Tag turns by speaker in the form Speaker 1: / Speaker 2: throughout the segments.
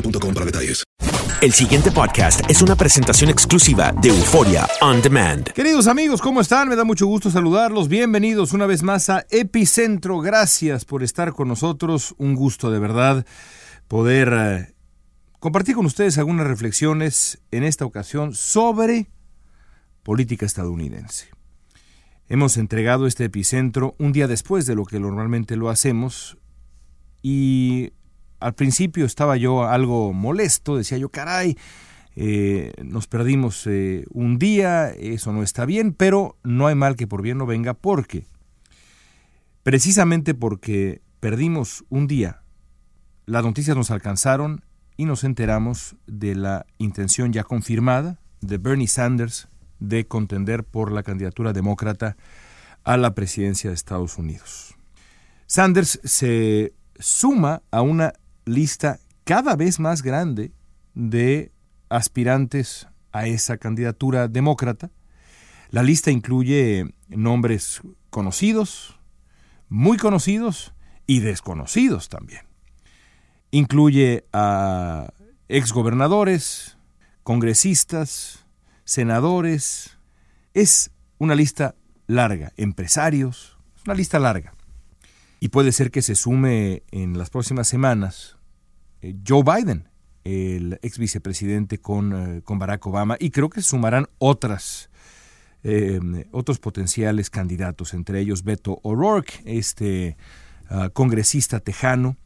Speaker 1: boostmobile.com para detalles.
Speaker 2: El siguiente podcast es una presentación exclusiva de Euforia On Demand.
Speaker 3: Queridos amigos, ¿cómo están? Me da mucho gusto saludarlos. Bienvenidos una vez más a Epicentro. Gracias por estar con nosotros. Un gusto de verdad poder eh, compartir con ustedes algunas reflexiones en esta ocasión sobre política estadounidense. Hemos entregado este epicentro un día después de lo que normalmente lo hacemos y al principio estaba yo algo molesto, decía yo, caray, eh, nos perdimos eh, un día, eso no está bien, pero no hay mal que por bien no venga, porque precisamente porque perdimos un día, las noticias nos alcanzaron y nos enteramos de la intención ya confirmada de Bernie Sanders de contender por la candidatura demócrata a la presidencia de Estados Unidos. Sanders se suma a una lista cada vez más grande de aspirantes a esa candidatura demócrata. La lista incluye nombres conocidos, muy conocidos y desconocidos también. Incluye a exgobernadores, congresistas, senadores. Es una lista larga, empresarios, es una lista larga. Y puede ser que se sume en las próximas semanas Joe Biden, el ex vicepresidente con, eh, con, Barack Obama, y creo que sumarán otras, eh, otros potenciales candidatos, entre ellos Beto O'Rourke, este uh, congresista tejano,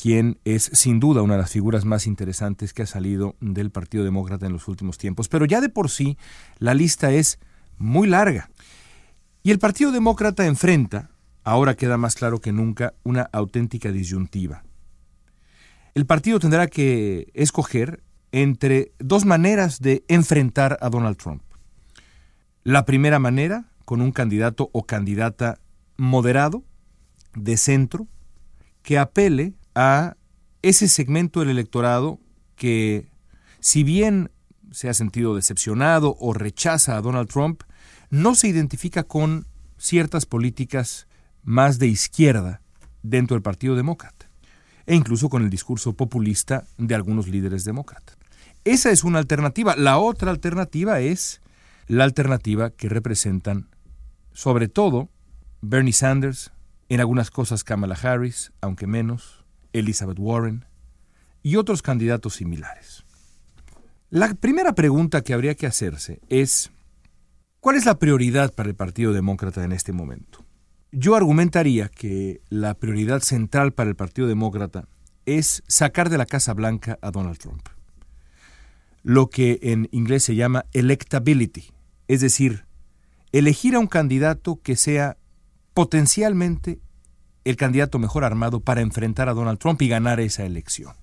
Speaker 3: quien es sin duda una de las figuras más interesantes que ha salido del Partido Demócrata en los últimos tiempos. Pero ya de por sí la lista es muy larga. Y el Partido Demócrata enfrenta, ahora queda más claro que nunca, una auténtica disyuntiva. El partido tendrá que escoger entre dos maneras de enfrentar a Donald Trump. La primera manera, con un candidato o candidata moderado, de centro, que apele a ese segmento del electorado que, si bien se ha sentido decepcionado o rechaza a Donald Trump, no se identifica con ciertas políticas más de izquierda dentro del Partido Demócrata e incluso con el discurso populista de algunos líderes demócratas. Esa es una alternativa. La otra alternativa es la alternativa que representan sobre todo Bernie Sanders, en algunas cosas Kamala Harris, aunque menos, Elizabeth Warren y otros candidatos similares. La primera pregunta que habría que hacerse es, ¿cuál es la prioridad para el Partido Demócrata en este momento? Yo argumentaría que la prioridad central para el Partido Demócrata es sacar de la Casa Blanca a Donald Trump. Lo que en inglés se llama electability, es decir, elegir a un candidato que sea potencialmente el candidato mejor armado para enfrentar a Donald Trump y ganar esa elección.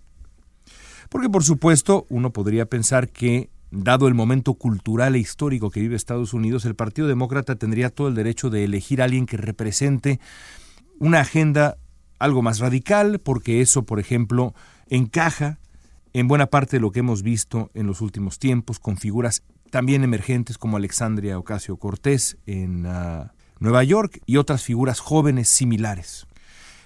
Speaker 3: Porque por supuesto uno podría pensar que, dado el momento cultural e histórico que vive Estados Unidos, el Partido Demócrata tendría todo el derecho de elegir a alguien que represente una agenda algo más radical, porque eso, por ejemplo, encaja en buena parte de lo que hemos visto en los últimos tiempos, con figuras también emergentes como Alexandria Ocasio Cortés en uh, Nueva York y otras figuras jóvenes similares.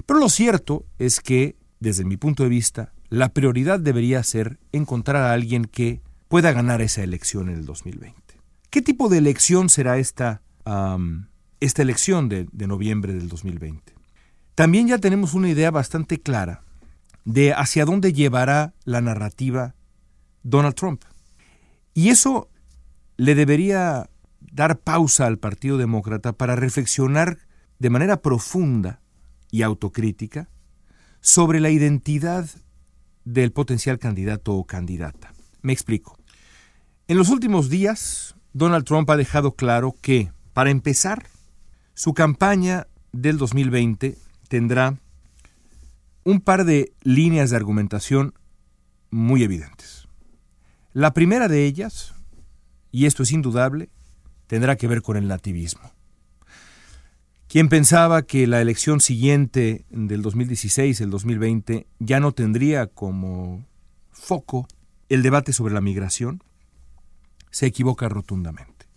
Speaker 3: Pero lo cierto es que, desde mi punto de vista, la prioridad debería ser encontrar a alguien que pueda ganar esa elección en el 2020. ¿Qué tipo de elección será esta, esta elección de, de noviembre del 2020? También ya tenemos una idea bastante clara de hacia dónde llevará la narrativa Donald Trump. Y eso le debería dar pausa al Partido Demócrata para reflexionar de manera profunda y autocrítica sobre la identidad del potencial candidato o candidata. Me explico. En los últimos días, Donald Trump ha dejado claro que, para empezar, su campaña del 2020 tendrá un par de líneas de argumentación muy evidentes. La primera de ellas, y esto es indudable, tendrá que ver con el nativismo. Quien pensaba que la elección siguiente del 2016, el 2020, ya no tendría como foco el debate sobre la migración, se equivoca rotundamente.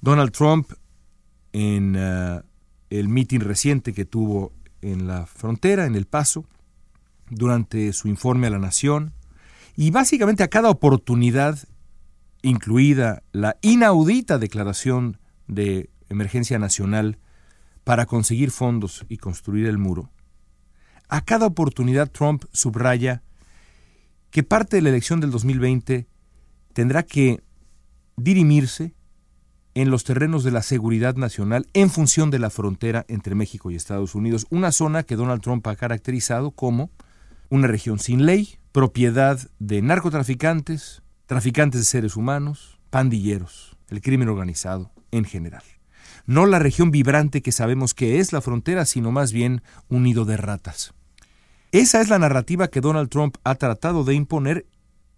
Speaker 3: Donald Trump, en uh, el mitin reciente que tuvo en la frontera, en El Paso, durante su informe a la Nación, y básicamente a cada oportunidad incluida la inaudita declaración de emergencia nacional para conseguir fondos y construir el muro, a cada oportunidad Trump subraya que parte de la elección del 2020 tendrá que dirimirse en los terrenos de la seguridad nacional en función de la frontera entre México y Estados Unidos, una zona que Donald Trump ha caracterizado como una región sin ley, propiedad de narcotraficantes, traficantes de seres humanos, pandilleros, el crimen organizado en general. No la región vibrante que sabemos que es la frontera, sino más bien un nido de ratas. Esa es la narrativa que Donald Trump ha tratado de imponer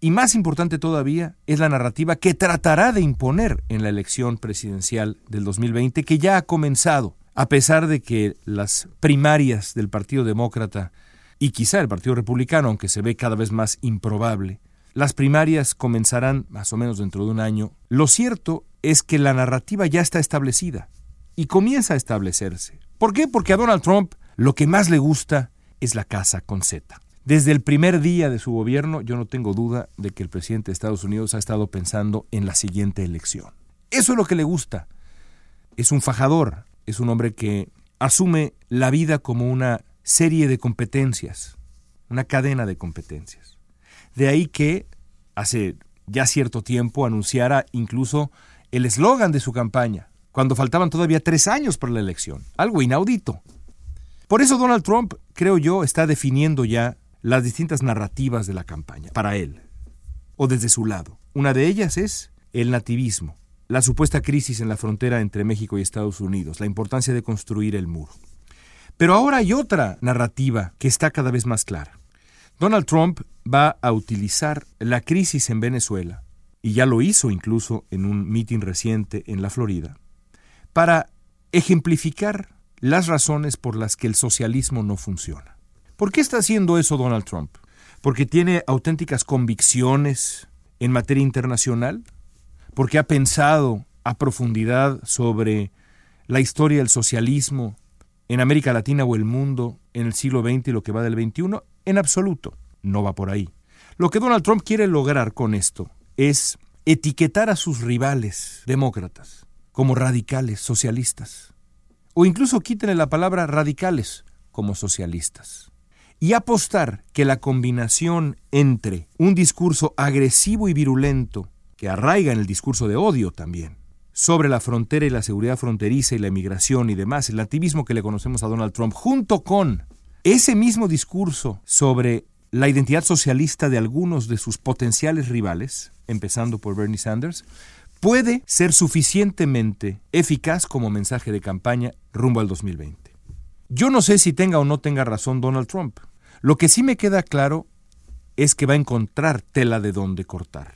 Speaker 3: y más importante todavía es la narrativa que tratará de imponer en la elección presidencial del 2020 que ya ha comenzado, a pesar de que las primarias del Partido Demócrata y quizá el Partido Republicano, aunque se ve cada vez más improbable, las primarias comenzarán más o menos dentro de un año. Lo cierto es que la narrativa ya está establecida y comienza a establecerse. ¿Por qué? Porque a Donald Trump lo que más le gusta es la casa con Z. Desde el primer día de su gobierno, yo no tengo duda de que el presidente de Estados Unidos ha estado pensando en la siguiente elección. Eso es lo que le gusta. Es un fajador, es un hombre que asume la vida como una serie de competencias, una cadena de competencias. De ahí que hace ya cierto tiempo anunciara incluso el eslogan de su campaña, cuando faltaban todavía tres años para la elección. Algo inaudito. Por eso Donald Trump, creo yo, está definiendo ya las distintas narrativas de la campaña, para él, o desde su lado. Una de ellas es el nativismo, la supuesta crisis en la frontera entre México y Estados Unidos, la importancia de construir el muro. Pero ahora hay otra narrativa que está cada vez más clara. Donald Trump va a utilizar la crisis en Venezuela, y ya lo hizo incluso en un mitin reciente en la Florida, para ejemplificar las razones por las que el socialismo no funciona. ¿Por qué está haciendo eso Donald Trump? ¿Porque tiene auténticas convicciones en materia internacional? ¿Porque ha pensado a profundidad sobre la historia del socialismo en América Latina o el mundo en el siglo XX y lo que va del XXI? En absoluto, no va por ahí. Lo que Donald Trump quiere lograr con esto es etiquetar a sus rivales demócratas como radicales, socialistas, o incluso quítenle la palabra radicales como socialistas, y apostar que la combinación entre un discurso agresivo y virulento, que arraiga en el discurso de odio también, sobre la frontera y la seguridad fronteriza y la inmigración y demás, el activismo que le conocemos a Donald Trump, junto con ese mismo discurso sobre la identidad socialista de algunos de sus potenciales rivales, empezando por Bernie Sanders, puede ser suficientemente eficaz como mensaje de campaña rumbo al 2020. Yo no sé si tenga o no tenga razón Donald Trump. Lo que sí me queda claro es que va a encontrar tela de donde cortar.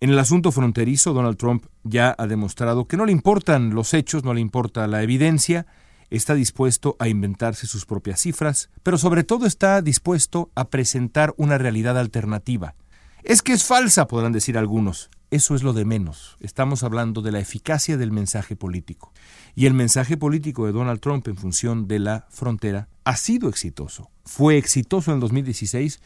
Speaker 3: En el asunto fronterizo, Donald Trump ya ha demostrado que no le importan los hechos, no le importa la evidencia, está dispuesto a inventarse sus propias cifras, pero sobre todo está dispuesto a presentar una realidad alternativa. Es que es falsa, podrán decir algunos. Eso es lo de menos. Estamos hablando de la eficacia del mensaje político. Y el mensaje político de Donald Trump en función de la frontera ha sido exitoso. Fue exitoso en el 2016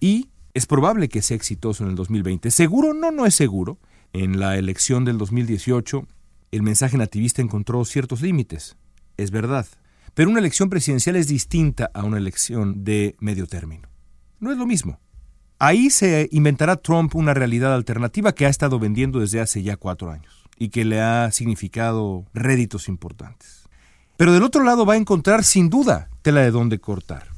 Speaker 3: y es probable que sea exitoso en el 2020. ¿Seguro? No, no es seguro. En la elección del 2018, el mensaje nativista encontró ciertos límites. Es verdad. Pero una elección presidencial es distinta a una elección de medio término. No es lo mismo. Ahí se inventará Trump una realidad alternativa que ha estado vendiendo desde hace ya cuatro años y que le ha significado réditos importantes. Pero del otro lado va a encontrar sin duda tela de dónde cortar.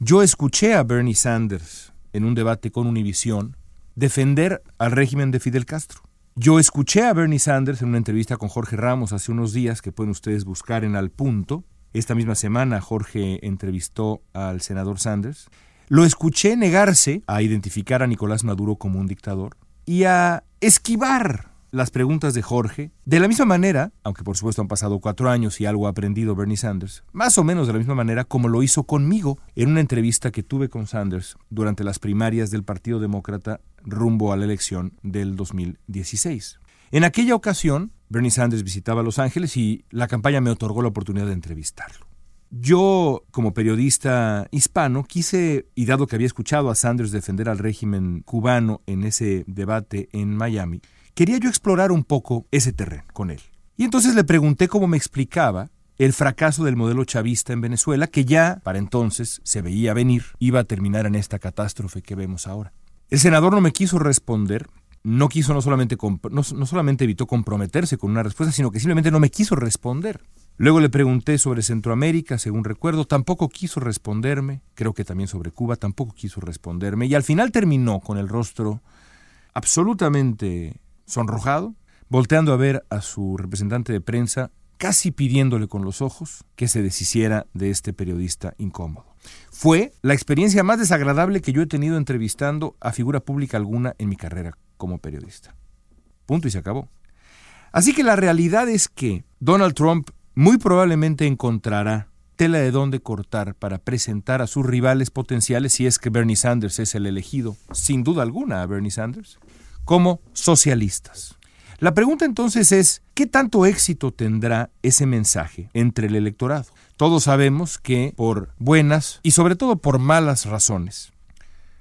Speaker 3: Yo escuché a Bernie Sanders en un debate con Univision defender al régimen de Fidel Castro. Yo escuché a Bernie Sanders en una entrevista con Jorge Ramos hace unos días que pueden ustedes buscar en Al Punto. Esta misma semana Jorge entrevistó al senador Sanders. Lo escuché negarse a identificar a Nicolás Maduro como un dictador y a esquivar las preguntas de Jorge, de la misma manera, aunque por supuesto han pasado cuatro años y algo ha aprendido Bernie Sanders, más o menos de la misma manera como lo hizo conmigo en una entrevista que tuve con Sanders durante las primarias del Partido Demócrata rumbo a la elección del 2016. En aquella ocasión, Bernie Sanders visitaba Los Ángeles y la campaña me otorgó la oportunidad de entrevistarlo. Yo, como periodista hispano, quise, y dado que había escuchado a Sanders defender al régimen cubano en ese debate en Miami, quería yo explorar un poco ese terreno con él. Y entonces le pregunté cómo me explicaba el fracaso del modelo chavista en Venezuela, que ya para entonces se veía venir, iba a terminar en esta catástrofe que vemos ahora. El senador no me quiso responder, no quiso no solamente, no, solamente evitó comprometerse con una respuesta, sino que simplemente no me quiso responder. Luego le pregunté sobre Centroamérica, según recuerdo, tampoco quiso responderme, creo que también sobre Cuba, tampoco quiso responderme, y al final terminó con el rostro absolutamente sonrojado, volteando a ver a su representante de prensa, casi pidiéndole con los ojos que se deshiciera de este periodista incómodo. Fue la experiencia más desagradable que yo he tenido entrevistando a figura pública alguna en mi carrera como periodista. Punto y se acabó. Así que la realidad es que Donald Trump muy probablemente encontrará tela de dónde cortar para presentar a sus rivales potenciales, si es que Bernie Sanders es el elegido, sin duda alguna a Bernie Sanders, como socialistas. La pregunta entonces es, ¿qué tanto éxito tendrá ese mensaje entre el electorado? Todos sabemos que por buenas y sobre todo por malas razones,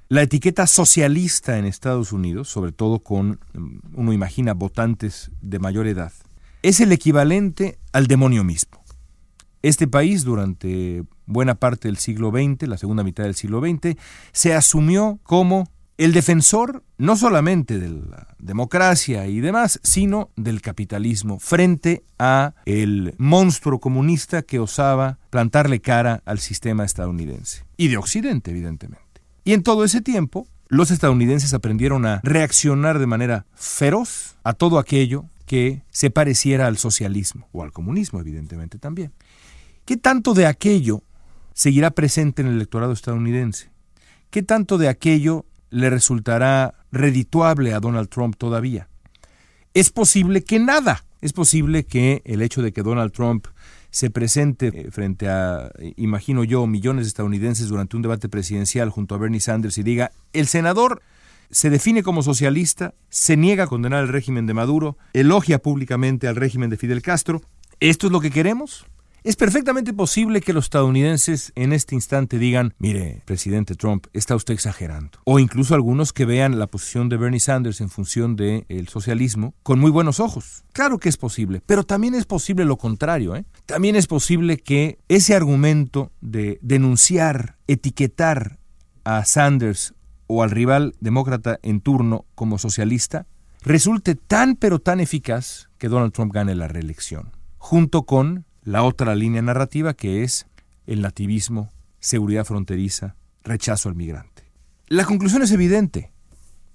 Speaker 3: la etiqueta socialista en Estados Unidos, sobre todo con, mm, uno imagina, votantes de mayor edad, es el equivalente al demonio mismo. Este país durante buena parte del siglo XX, la segunda mitad del siglo XX, se asumió como el defensor no solamente de la democracia y demás, sino del capitalismo frente a el monstruo comunista que osaba plantarle cara al sistema estadounidense y de Occidente, evidentemente. Y en todo ese tiempo, los estadounidenses aprendieron a reaccionar de manera feroz a todo aquello que se pareciera al socialismo o al comunismo, evidentemente también. ¿Qué tanto de aquello seguirá presente en el electorado estadounidense? ¿Qué tanto de aquello le resultará redituable a Donald Trump todavía. Es posible que nada. Es posible que el hecho de que Donald Trump se presente eh, frente a, imagino yo, millones de estadounidenses durante un debate presidencial junto a Bernie Sanders y diga, el senador se define como socialista, se niega a condenar el régimen de Maduro, elogia públicamente al régimen de Fidel Castro. ¿Esto es lo que queremos? Es perfectamente posible que los estadounidenses en este instante digan, mire, presidente Trump, está usted exagerando. O incluso algunos que vean la posición de Bernie Sanders en función del socialismo con muy buenos ojos. Claro que es posible, pero también es posible lo contrario. ¿eh? También es posible que ese argumento de denunciar, etiquetar a Sanders o al rival demócrata en turno como socialista resulte tan pero tan eficaz que Donald Trump gane la reelección, junto con la otra línea narrativa que es el nativismo, seguridad fronteriza, rechazo al migrante. La conclusión es evidente.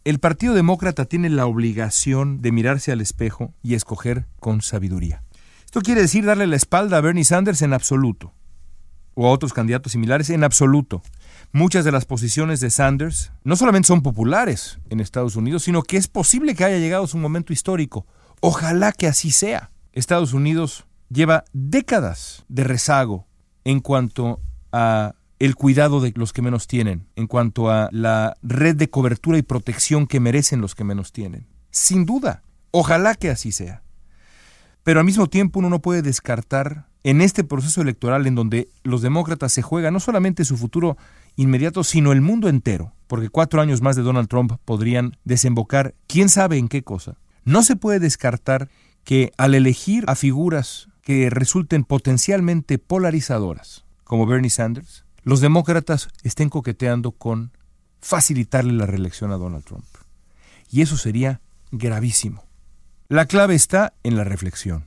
Speaker 3: El Partido Demócrata tiene la obligación de mirarse al espejo y escoger con sabiduría. Esto quiere decir darle la espalda a Bernie Sanders en absoluto. o a otros candidatos similares en absoluto. Muchas de las posiciones de Sanders no solamente son populares en Estados Unidos, sino que es posible que haya llegado su momento histórico. Ojalá que así sea. Estados Unidos lleva décadas de rezago en cuanto a el cuidado de los que menos tienen, en cuanto a la red de cobertura y protección que merecen los que menos tienen. Sin duda, ojalá que así sea. Pero al mismo tiempo uno no puede descartar en este proceso electoral en donde los demócratas se juegan no solamente su futuro inmediato, sino el mundo entero, porque cuatro años más de Donald Trump podrían desembocar quién sabe en qué cosa. No se puede descartar que al elegir a figuras que resulten potencialmente polarizadoras, como Bernie Sanders, los demócratas estén coqueteando con facilitarle la reelección a Donald Trump. Y eso sería gravísimo. La clave está en la reflexión.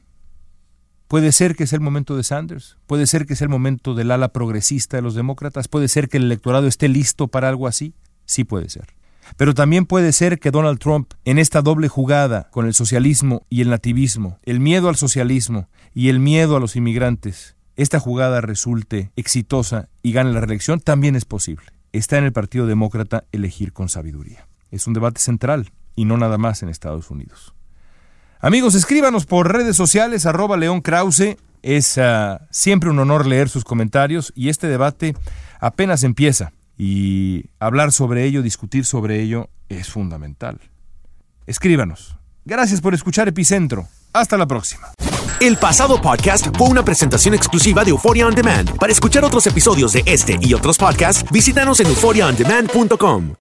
Speaker 3: Puede ser que es el momento de Sanders, puede ser que es el momento del ala progresista de los demócratas, puede ser que el electorado esté listo para algo así, sí puede ser. Pero también puede ser que Donald Trump, en esta doble jugada con el socialismo y el nativismo, el miedo al socialismo y el miedo a los inmigrantes, esta jugada resulte exitosa y gane la reelección, también es posible. Está en el Partido Demócrata elegir con sabiduría. Es un debate central y no nada más en Estados Unidos. Amigos, escríbanos por redes sociales, arroba León Krause. Es ah, siempre un honor leer sus comentarios y este debate apenas empieza y hablar sobre ello, discutir sobre ello es fundamental. Escríbanos. Gracias por escuchar Epicentro. Hasta la próxima.
Speaker 2: El pasado podcast fue una presentación exclusiva de Euphoria On Demand. Para escuchar otros episodios de este y otros podcasts, visítanos en euphoriaondemand.com.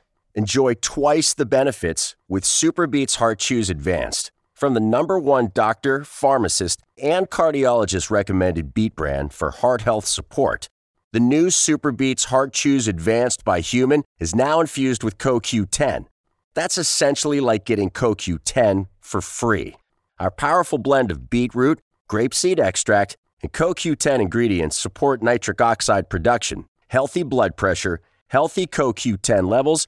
Speaker 4: Enjoy twice the benefits with Superbeats Heart Chews Advanced from the number one doctor, pharmacist, and cardiologist recommended beat brand for heart health support. The new Superbeats Heart Chews Advanced by Human is now infused with CoQ10. That's essentially like getting CoQ10 for free. Our powerful blend of beetroot, grapeseed extract, and CoQ10 ingredients support nitric oxide production, healthy blood pressure, healthy CoQ10 levels,